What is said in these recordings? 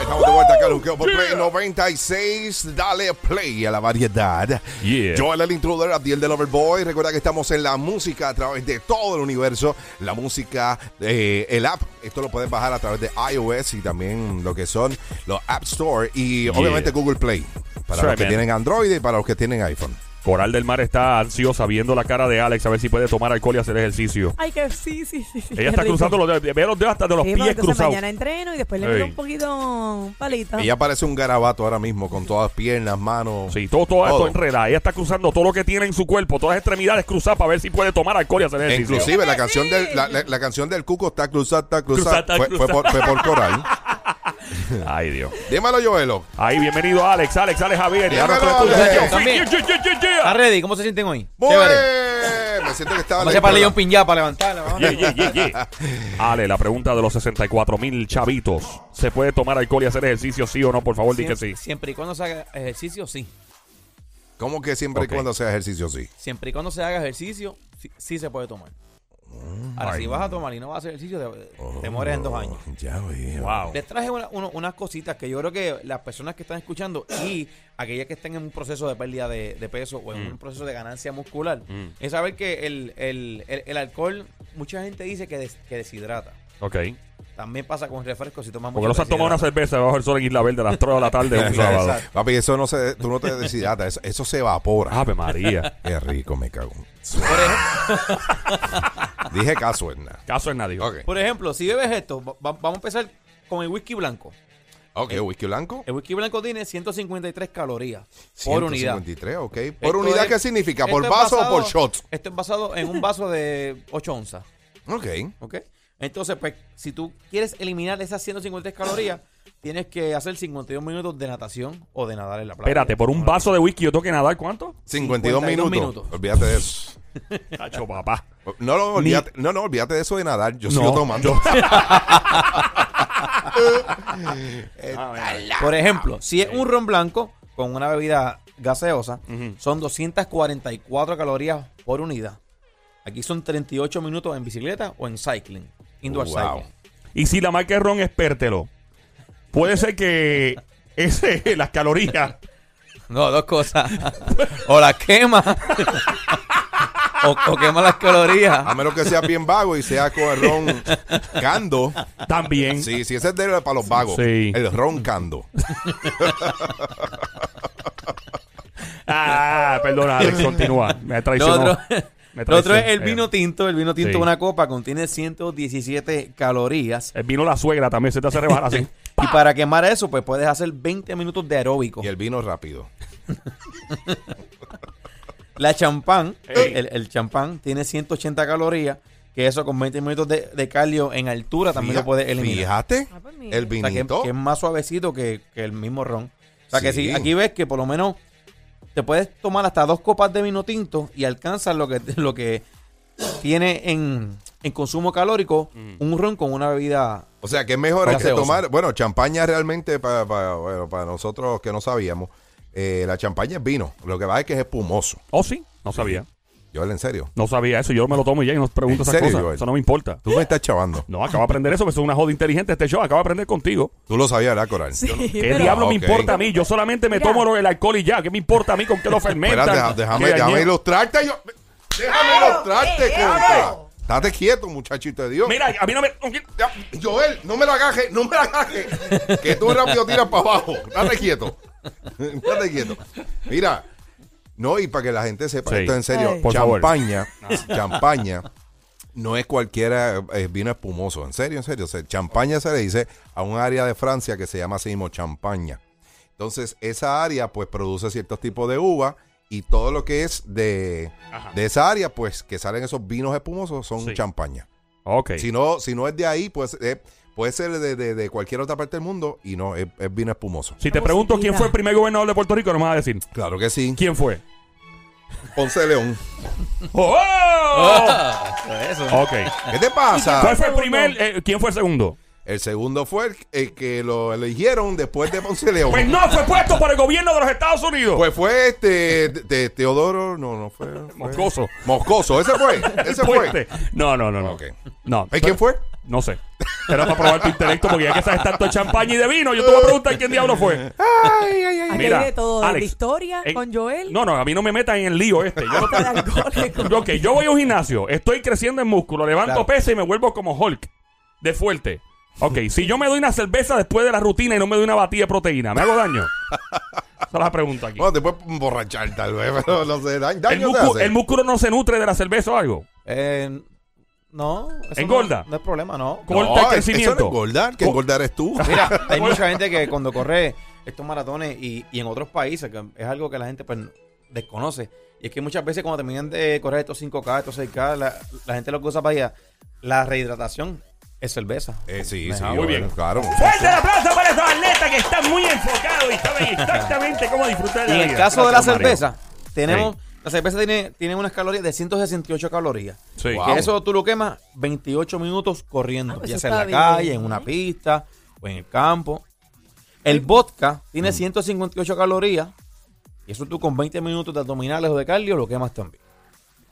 Estamos de vuelta acá, Luqueo por Play 96. Dale play a la variedad. Yeah. Joel el intruder, Abdiel del Overboy. Recuerda que estamos en la música a través de todo el universo. La música, eh, el app. Esto lo puedes bajar a través de iOS y también lo que son los App Store y obviamente Google Play. Para That's los right, que man. tienen Android y para los que tienen iPhone. Coral del Mar está ansiosa viendo la cara de Alex a ver si puede tomar alcohol y hacer ejercicio. Ay, que sí, sí, sí. Ella está rico. cruzando los dedos, ve los dedos hasta de los Sí, pies cruzados. mañana entreno y después le meto un poquito palita. Ella parece un garabato ahora mismo con todas piernas, manos. Sí, todo, todo esto Todo. enreda. Ella está cruzando todo lo que tiene en su cuerpo, todas las extremidades cruzadas para ver si puede tomar alcohol y hacer ejercicio. Inclusive la canción del la, la- la canción del Cuco está cruzada, está cruzada. Cruzada, Fue, cruzada. fue por, fue por Coral. Ay, Dios. Dímelo, Joelo. Ahí, bienvenido Alex, Alex, Alex Javier. Dímelo, Alex. También. Yeah, yeah, yeah, yeah, yeah. ¿Estás ready? ¿Cómo se sienten hoy? Muy. Me siento que estaba hacer para leer un pin ya para levantarla. Yeah, yeah, yeah, yeah. Ale, la pregunta de los 64 mil chavitos. ¿Se puede tomar alcohol y hacer ejercicio, sí o no? Por favor, di que sí. Siempre, y cuando se haga ejercicio, sí. ¿Cómo que siempre y cuando sea ejercicio sí? Siempre y cuando se haga ejercicio, sí, sí se puede tomar. Ahora, si vas a tomar y no vas a hacer ejercicio, te, te mueres en dos años. Oh, Ya veo. Wow. Les traje una- uno- unas cositas que yo creo que las personas que están escuchando y aquellas que estén en un proceso de pérdida de, de peso o en Mm. un proceso de ganancia muscular, Mm. es saber que el, el- el- el alcohol, mucha gente dice que, des- que deshidrata. Ok. También pasa con refrescos si tomas Porque mucho. no se ha tomado una deshidrata. cerveza bajo el sol en Isla Verde a las 3 de la tarde un sábado. Papi, eso no se, tú no te deshidratas, eso, eso se evapora. Ave María. Qué rico, me cago. Por ejemplo, Dije caso, Edna. Caso en nadie. Ok. por ejemplo, si bebes esto, va- va- vamos a empezar con el whisky blanco. Ok, whisky blanco. El whisky blanco tiene 153 calorías por unidad. 153, ok. ¿Por Esto unidad es- qué significa? esto ¿Por es vaso o basado- por shots? Esto es basado en un vaso de 8 onzas. Ok. ¿Ok? Entonces, pues, si tú quieres eliminar esas 153 calorías, tienes que hacer 52 minutos de natación o de nadar en la playa. Espérate, por un vaso de whisky yo tengo que nadar cuánto? 52, 52 minutos. minutos. Olvídate de eso. Cacho, papá. No, no, olvídate, no, no, olvídate de eso de nadar. Yo No, sigo tomando. Por ejemplo, si es un ron blanco con una bebida gaseosa, Ujú. son 244 calorías por unidad. Aquí son 38 minutos en bicicleta o en cycling. Indoor Wow. cycling. Y si la marca es ron es pértelo, puede ser que ese, las calorías. No, dos cosas. o la quema. O, o quema las calorías. A menos que sea bien vago y sea con el ron cando. También. Sí, sí, ese es de para los vagos. Sí. El ron cando. Ah, perdona, Alex, continúa. Me traicionó. Me lo otro es el vino tinto. El vino tinto Sí. de una copa contiene 117 calorías. El vino la suegra también se te hace rebajar así. Y para quemar eso, pues puedes hacer 20 minutos de aeróbico. Y el vino rápido. La champán, el, el champán tiene 180 calorías, que eso con 20 minutos de, de cardio en altura también Fija- lo puedes eliminar. Fíjate. Ah, pues. El O sea, que, vinito. que es más suavecito que, que el mismo ron. O sea, que Sí. si aquí ves que por lo menos te puedes tomar hasta dos copas de vino tinto y alcanzas lo que, lo que tiene en, en consumo calórico un ron con una bebida. O sea, que es mejor que tomar. Bueno, champaña realmente para, para, bueno, para nosotros que no sabíamos. Eh, la champaña es vino. Lo que va es que es espumoso. Oh, sí, no sabía. Yo, en serio. No sabía eso. Yo me lo tomo y ya y no pregunto ¿En esas serio, cosas. Joel? Eso no me importa. Tú me estás chavando. No, acabo de aprender eso, que es una joda inteligente este show. Acabo de aprender contigo. Tú lo sabías, ¿verdad, Coral? Sí, ¿Qué pero- diablo me Ok. importa a mí? Yo solamente me tomo lo- el alcohol y ya. ¿Qué me importa a mí con qué lo fermentan? Espera, deja- déjame, ¿Qué déjame ilustrarte. Yo, déjame ilustrarte, eh, contra. Estate quieto, muchachito de Dios. Mira, a mí no me... Ya, Joel, no me la agajes, no me la agajes. Que tú rápido tiras para abajo. Date quieto. Quieto. Mira, no, y para que la gente sepa Sí. esto en serio, Ay. Por favor. champaña, champaña no es cualquiera eh, vino espumoso. En serio, en serio. O sea, champaña se le dice a un área de Francia que se llama así mismo champaña. Entonces, esa área pues produce ciertos tipos de uva y todo lo que es de, de esa área, pues que salen esos vinos espumosos son Sí. champaña. Ok. Si no, si no es de ahí, pues eh, puede ser de, de- de cualquier otra parte del mundo y no, es, es vino espumoso. Si te pregunto quién fue el primer gobernador de Puerto Rico, no me vas a decir. Claro que sí. ¿Quién fue? Ponce de León. ¡Oh! Eso. ok. ¿Qué te pasa? ¿Cuál fue el primer? eh, ¿Quién fue el segundo? El segundo fue el, el que lo eligieron después de Ponce León. Pues no fue puesto por el gobierno de los Estados Unidos. Pues fue este de, Teodoro, no, no fue, fue- Moscoso. Moscoso, ese fue, ese fue. Fuerte. No, no, no, no. Ok. No. ¿Y quién fue? No sé. Era para probar tu intelecto porque ya que sabes tanto de champaña y de vino, yo te voy a preguntar quién diablo fue. Ay, ay, ay. Mira, de todo, Alex, de historia en- con Joel. No, no, a mí no me metan en el lío este. Yo, yo- ok, yo voy a un gimnasio, estoy creciendo en músculo, levanto Claro. peso y me vuelvo como Hulk, de fuerte. Ok, si yo me doy una cerveza después de la rutina y no me doy una batida de proteína, ¿me hago daño? Esa es la pregunta aquí. Bueno, te puedes emborrachar tal vez, pero no sé, daño, ¿El, daño te músculo, hace. el músculo no se nutre de la cerveza o algo? Eh, no. eso ¿Engorda? No, no es problema, no. ¿Cómo No, está el eso crecimiento? no es engordar, que engordar es tú. Mira, hay mucha gente que cuando corre estos maratones y, y en otros países, que es algo que la gente pues, desconoce. Y es que muchas veces cuando terminan de correr estos 5K, estos 6K, la, la gente lo que usa para allá, la rehidratación es cerveza. Eh, sí, Me sí, muy bien. claro. Fuerte el aplauso para estos atletas que están muy enfocados y saben exactamente cómo disfrutar de Y la en el vida. caso de la Gracias, cerveza, tenemos... La cerveza tiene, tiene unas calorías de 168 calorías. Sí. Wow. Que eso tú lo quemas 28 minutos corriendo, Ah, pues ya sea en la está calle, en una pista o en el campo. El vodka Mm. tiene 158 calorías y eso tú con 20 minutos de abdominales o de cardio lo quemas también.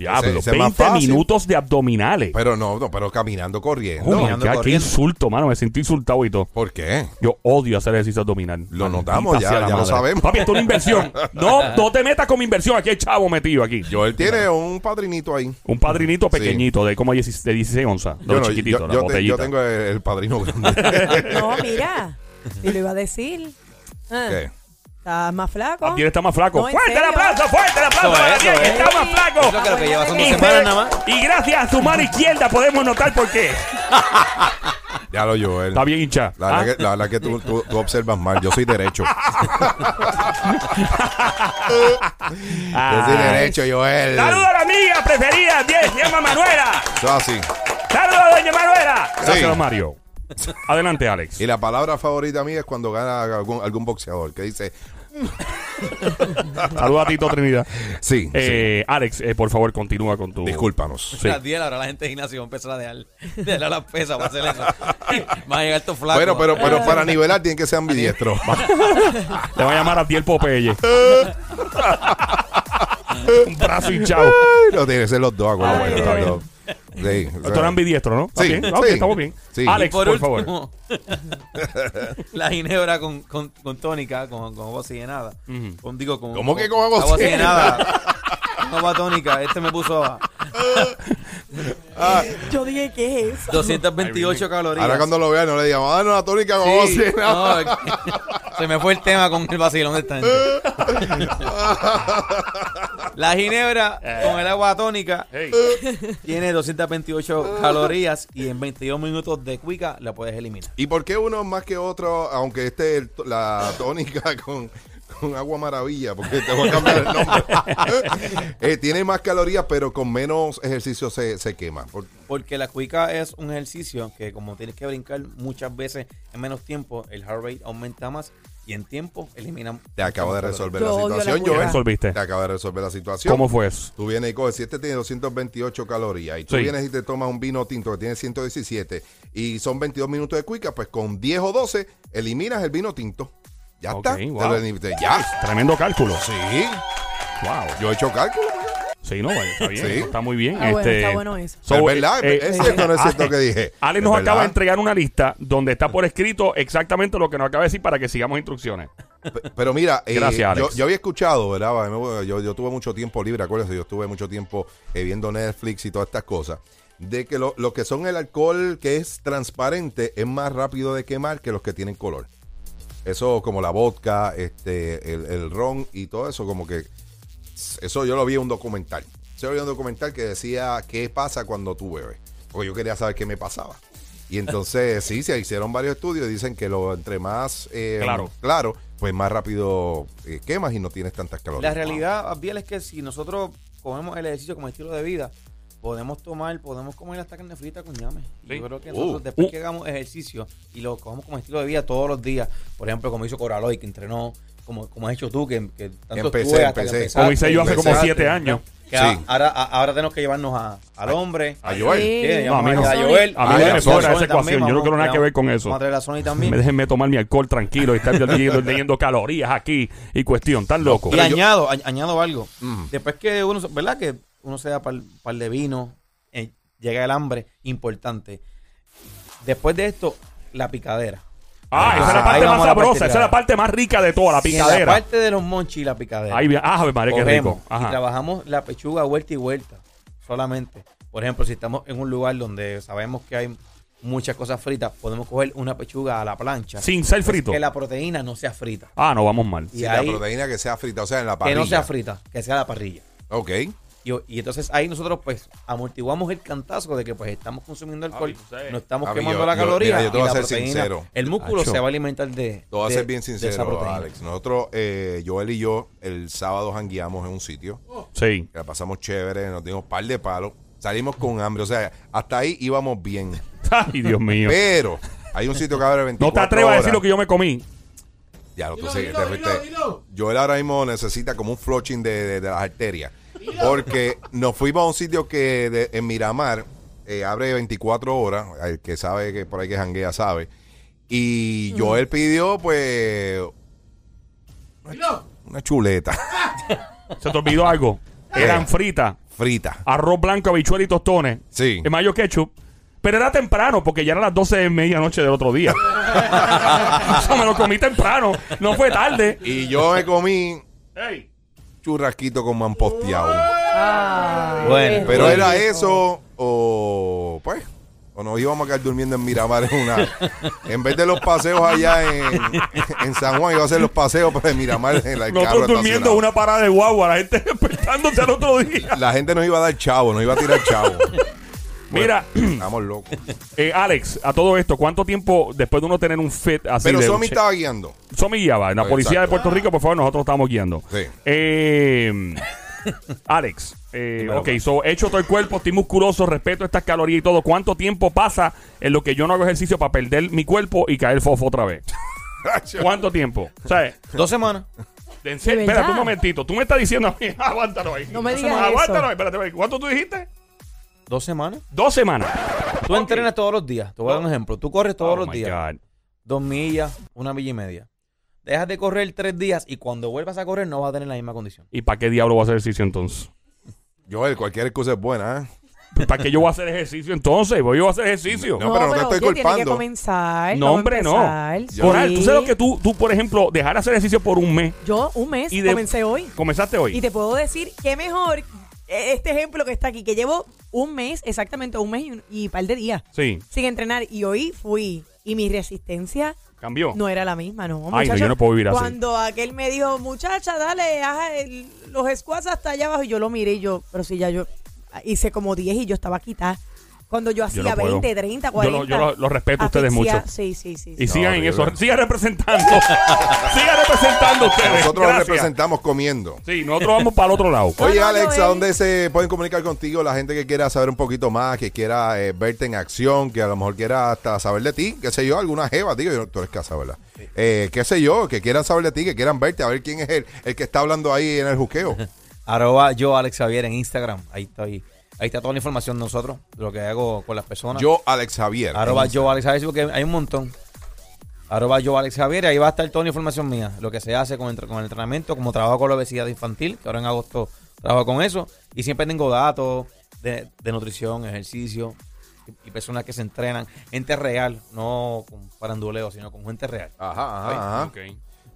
Diablo, Ese- ese es más 20 fácil. minutos de abdominales. Pero no, no, pero caminando, corriendo. Oh caminando, God, qué insulto, mano. Me sentí insultado y todo. ¿Por qué? Yo odio hacer ejercicio abdominal. Lo Maldita notamos, ya- ya lo sabemos. Papi, esto es una inversión. No, no te metas con mi inversión. Aquí hay chavo metido aquí. Joel tiene un padrinito ahí. Un padrinito Sí. pequeñito de como 16, de 16 onzas. De Yo, no, chiquititos, yo- la yo te- botellita. yo tengo el, el padrino grande. No, mira. Y lo iba a decir. Ah, ¿Qué? Estás más flaco. Abdiel está más flaco. No, ¿en ¡Fuerte el serio? aplauso! ¡Fuerte el aplauso para Abdiel, que es. está más flaco! Es lo que, lo que lleva son dos Y, semanas se- nada más. y gracias a su mano izquierda podemos notar por qué. Ya lo Joel. Está bien hincha. La verdad ¿Ah? que, la verdad que tú, tú- tú observas mal. Yo soy derecho. Yo soy Ah. derecho, Joel. Saludos a la amiga preferida, bien, se llama Manuela. Eso es así. Saludos a doña Manuela. Gracias, don Mario. Adelante, Alex. Y la palabra favorita mía es cuando gana algún, algún boxeador que dice, Saludos a Tito Trinidad. sí, Eh, Alex, eh, por favor, continúa con tu. sí, discúlpanos. Sí. Las 10 ahora la gente de gimnasio va a empezar a dejar, dejar las pesas para hacer eso. Van a llegar estos flacos. Bueno, pero, pero para nivelar tienen que ser ambidiestros. Te va a llamar a ti el Popeye. Un brazo hinchado. no, tienen que ser los dos, acuérdate. Sí, o Tú eres ambidiestro, ¿no? ¿Está Sí, bien? Ah, sí. estamos bien. Sí. Alex, por, favor. último, la ginebra con, con, con tónica, con, con agua oxigenada. Ujú. Con, digo, con, ¿Cómo que con agua oxigenada? con agua tónica. Este me puso a Yo dije, ¿qué es eso? 228 calorías. Ahora cuando lo vean no le digan, ah, no, la tónica con Sí, voz no, se me fue el tema con el vacilón de esta gente. La ginebra con el agua tónica Hey. tiene 228 calorías y en 22 minutos de cuica la puedes eliminar. ¿Y por qué uno más que otro, aunque esté el- la tónica con, con agua maravilla? Porque te voy a cambiar el nombre. Eh, tiene más calorías, pero con menos ejercicio se, se quema. Por- Porque la cuica es un ejercicio que como tienes que brincar muchas veces en menos tiempo, el heart rate aumenta más y en tiempo elimina te acabo de resolver la situación. Joel. Resolviste. Te acabo de resolver la situación. ¿Cómo fue eso? Tú vienes y coges, si este tiene 228 calorías y tú Sí. vienes y te tomas un vino tinto que tiene 117 y son 22 minutos de cuica, pues con 10 o 12 eliminas el vino tinto. Ya Ok, está. Te wow. lo elimité. Ya. Tremendo cálculo. Sí. Wow. Yo he hecho cálculo. Sí, no, está bien. Sí. Está muy bien. Ah, bueno, este, está bueno eso. so, es verdad, eh, es eh, cierto no es cierto Ale- que dije. Alex Es nos acaba de entregar una lista donde está por escrito exactamente lo que nos acaba de decir para que sigamos instrucciones. Pe- Pero mira, eh, Gracias, yo, Alex. yo había escuchado, ¿verdad? Yo, yo tuve mucho tiempo libre, acuérdense, yo estuve mucho tiempo eh, viendo Netflix y todas estas cosas, de que lo, lo que son el alcohol que es transparente es más rápido de quemar que los que tienen color. Eso como la vodka, este, el, el ron y todo eso, como que eso yo lo vi en un documental. Yo lo vi en un documental que decía qué pasa cuando tú bebes. Porque yo quería saber qué me pasaba. Y entonces, sí, se hicieron varios estudios y dicen que lo entre más eh, Claro. claro, pues más rápido eh, quemas y no tienes tantas calorías. La realidad, Abdiel, es que si nosotros cogemos el ejercicio como estilo de vida, podemos tomar, podemos comer hasta carne frita con ñame. Sí. Yo creo que Uh, nosotros, después uh. que hagamos ejercicio y lo cogemos como estilo de vida todos los días, por ejemplo, como hizo Coraloy, que entrenó como, como has hecho tú, que, que tanto Empecé, hasta que empecé. empezaste, Como hice yo hace como siete años. que a- Sí. ahora, a- ahora tenemos que llevarnos a- al hombre. A Joel. Sí. No, a mí no. a Joel. A mí no me a sobra esa ecuación. Yo no quiero nada que ver con eso. A a también. Déjenme tomar mi alcohol tranquilo y estar leyendo, calorías aquí y cuestión. Tan loco. Y yo- añado, a- añado algo. Mm. Después que uno, ¿verdad? Que uno se da par, par de vino, eh, llega el hambre, importante. Después de esto, la picadera. Ah, esa es la parte más sabrosa. Esa es la parte más rica de toda, la Y en la picadera. parte de los monchis, la picadera. Ahí, ah, madre, qué rico. Y Ajá. trabajamos la pechuga vuelta y vuelta, solamente. Por ejemplo, si estamos en un lugar donde sabemos que hay muchas cosas fritas, podemos coger una pechuga a la plancha. Sin ser frito. Que la proteína no sea frita. Ah, no, vamos mal. Y Sí, ahí, la proteína que sea frita, o sea, en la que parrilla. no sea frita, que sea a la parrilla. Ok. Y, y entonces ahí nosotros pues amortiguamos el cantazo de que pues estamos consumiendo alcohol, no estamos Javi, quemando yo- la yo- caloría mira, yo te voy y a la ser proteína. sincero. El músculo Acho. se va a alimentar de, Te voy a ser bien sincero. Alex. Nosotros, eh, Joel y yo, el sábado jangueamos en un sitio. Sí. la pasamos chévere, nos dimos par de palos. Salimos con hambre. O sea, hasta ahí íbamos bien. Ay, Dios mío. Pero hay un sitio que abre 24 No te atrevas a decir lo que yo me comí. Ya, lo tú fuiste. Joel ahora mismo necesita como un flushing de, de- de las arterias. Porque nos fuimos a un sitio que de- en Miramar eh, abre 24 horas. El que sabe que por ahí que janguea sabe. Y Joel pidió, pues. Una, una chuleta Se te olvidó algo. Eran fritas, frita. arroz blanco, habichuelas y tostones. Sí. En mayo ketchup. Pero era temprano, porque ya eran las 12 de medianoche del otro día. Eso me lo comí temprano. No fue tarde. Y yo me comí Ey. Churrasquito con mamposteado. Ay, Bueno, Pero era eso o pues o nos íbamos a quedar durmiendo en Miramar en una en vez de los paseos allá en, en San Juan iba a ser los paseos pero en Miramar en la Nosotros durmiendo una parada de guagua, la gente despertándose al otro día. la gente nos iba a dar chavo nos iba a tirar chavo Mira, estamos locos eh, Alex, a todo esto, ¿cuánto tiempo después de uno tener un fit así pero de Somi estaba guiando Somi guiaba, en la policía Exacto. de Puerto Rico, por favor, nosotros estamos guiando. Sí. Eh, Alex, eh, ok, so, he hecho todo el cuerpo, estoy musculoso, respeto estas calorías y todo. ¿Cuánto tiempo pasa en lo que yo no hago ejercicio para perder mi cuerpo y caer fofo otra vez? ¿Cuánto tiempo? O sea, Dos semanas. en serio, ¿De espérate verdad? un momentito. Tú me estás diciendo a mí, aguántalo ahí. No me digas eso. Aguántalo ahí, espérate, espérate. ¿Cuánto tú dijiste? Dos semanas. Dos semanas. Tú entrenas todos los días. Te voy a dar un ejemplo. Tú corres todos Oh los días. God. Dos millas, una milla y media. Dejas de correr tres días y cuando vuelvas a correr no vas a tener la misma condición. ¿Y para qué diablo voy a hacer ejercicio entonces? Joel cualquier excusa es buena ¿eh? ¿Para qué yo voy a hacer ejercicio entonces? Voy yo a hacer ejercicio. No, pero no te estoy oye, tiene que culpando. comenzar. No, hombre, no. empezar. Sí. tú sabes lo que tú, tú, por ejemplo, dejar de hacer ejercicio por un mes Yo un mes Y de- comencé hoy. comenzaste hoy. Y te puedo decir que mejor este ejemplo que está aquí, que llevo un mes, exactamente un mes y, un, y par de días Sí, sin entrenar. Y hoy fui y mi resistencia cambió. no era la misma, ¿no? Ay, no, yo no puedo vivir así. Cuando aquel me dijo, muchacha, dale, haz el- los squats hasta allá abajo, y yo lo miré y yo, pero si ya yo hice como 10 y yo estaba quitada. Cuando yo hacía no puedo. 20, 30, Yo 40. lo- yo lo- lo respeto a ustedes mucho. Sí, sí, sí. Y sigan en horrible. eso. Sigan representando. sigan representando ustedes. nosotros Gracias. representamos comiendo Sí, nosotros vamos para el otro lado. No, Oye, no, Alex, ¿a Joel. dónde se pueden comunicar contigo la gente que quiera saber un poquito más, que quiera eh, verte en acción, que a lo mejor quiera hasta saber de ti, qué sé yo, alguna jeva, digo, yo- tú eres casa, ¿verdad? Eh, qué sé yo, que quieran saber de ti, que quieran verte, a ver quién es el, el que está hablando ahí en el juqueo. Arroba yo, Alex Javier, en Instagram. Ahí estoy. Ahí está toda la información de nosotros, de lo que hago con las personas. Yo, Alex Javier. Arroba yo, Alex Javier, porque hay un montón. Arroba yo, Alex Javier, y ahí va a estar toda la información mía. Lo que se hace con el, con el entrenamiento, como trabajo con la obesidad infantil, que ahora en agosto trabajo con eso. Y siempre tengo datos de, de nutrición, ejercicio, y, y personas que se entrenan. Gente real, no con faranduleo, sino con gente real. Ajá, ajá, ajá. Ok.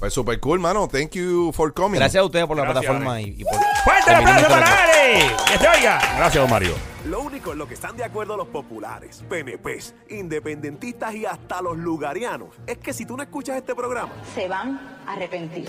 Pues super cool, mano. Thank you for coming. Gracias a ustedes por la Gracias, plataforma y, y por... ¡Fuerte el aplauso para. Alex! ¡Que se oiga! Gracias, don Mario. Lo único en lo que están de acuerdo los populares, PNPs, independentistas y hasta los lugarianos es que si tú no escuchas este programa, se van a arrepentir.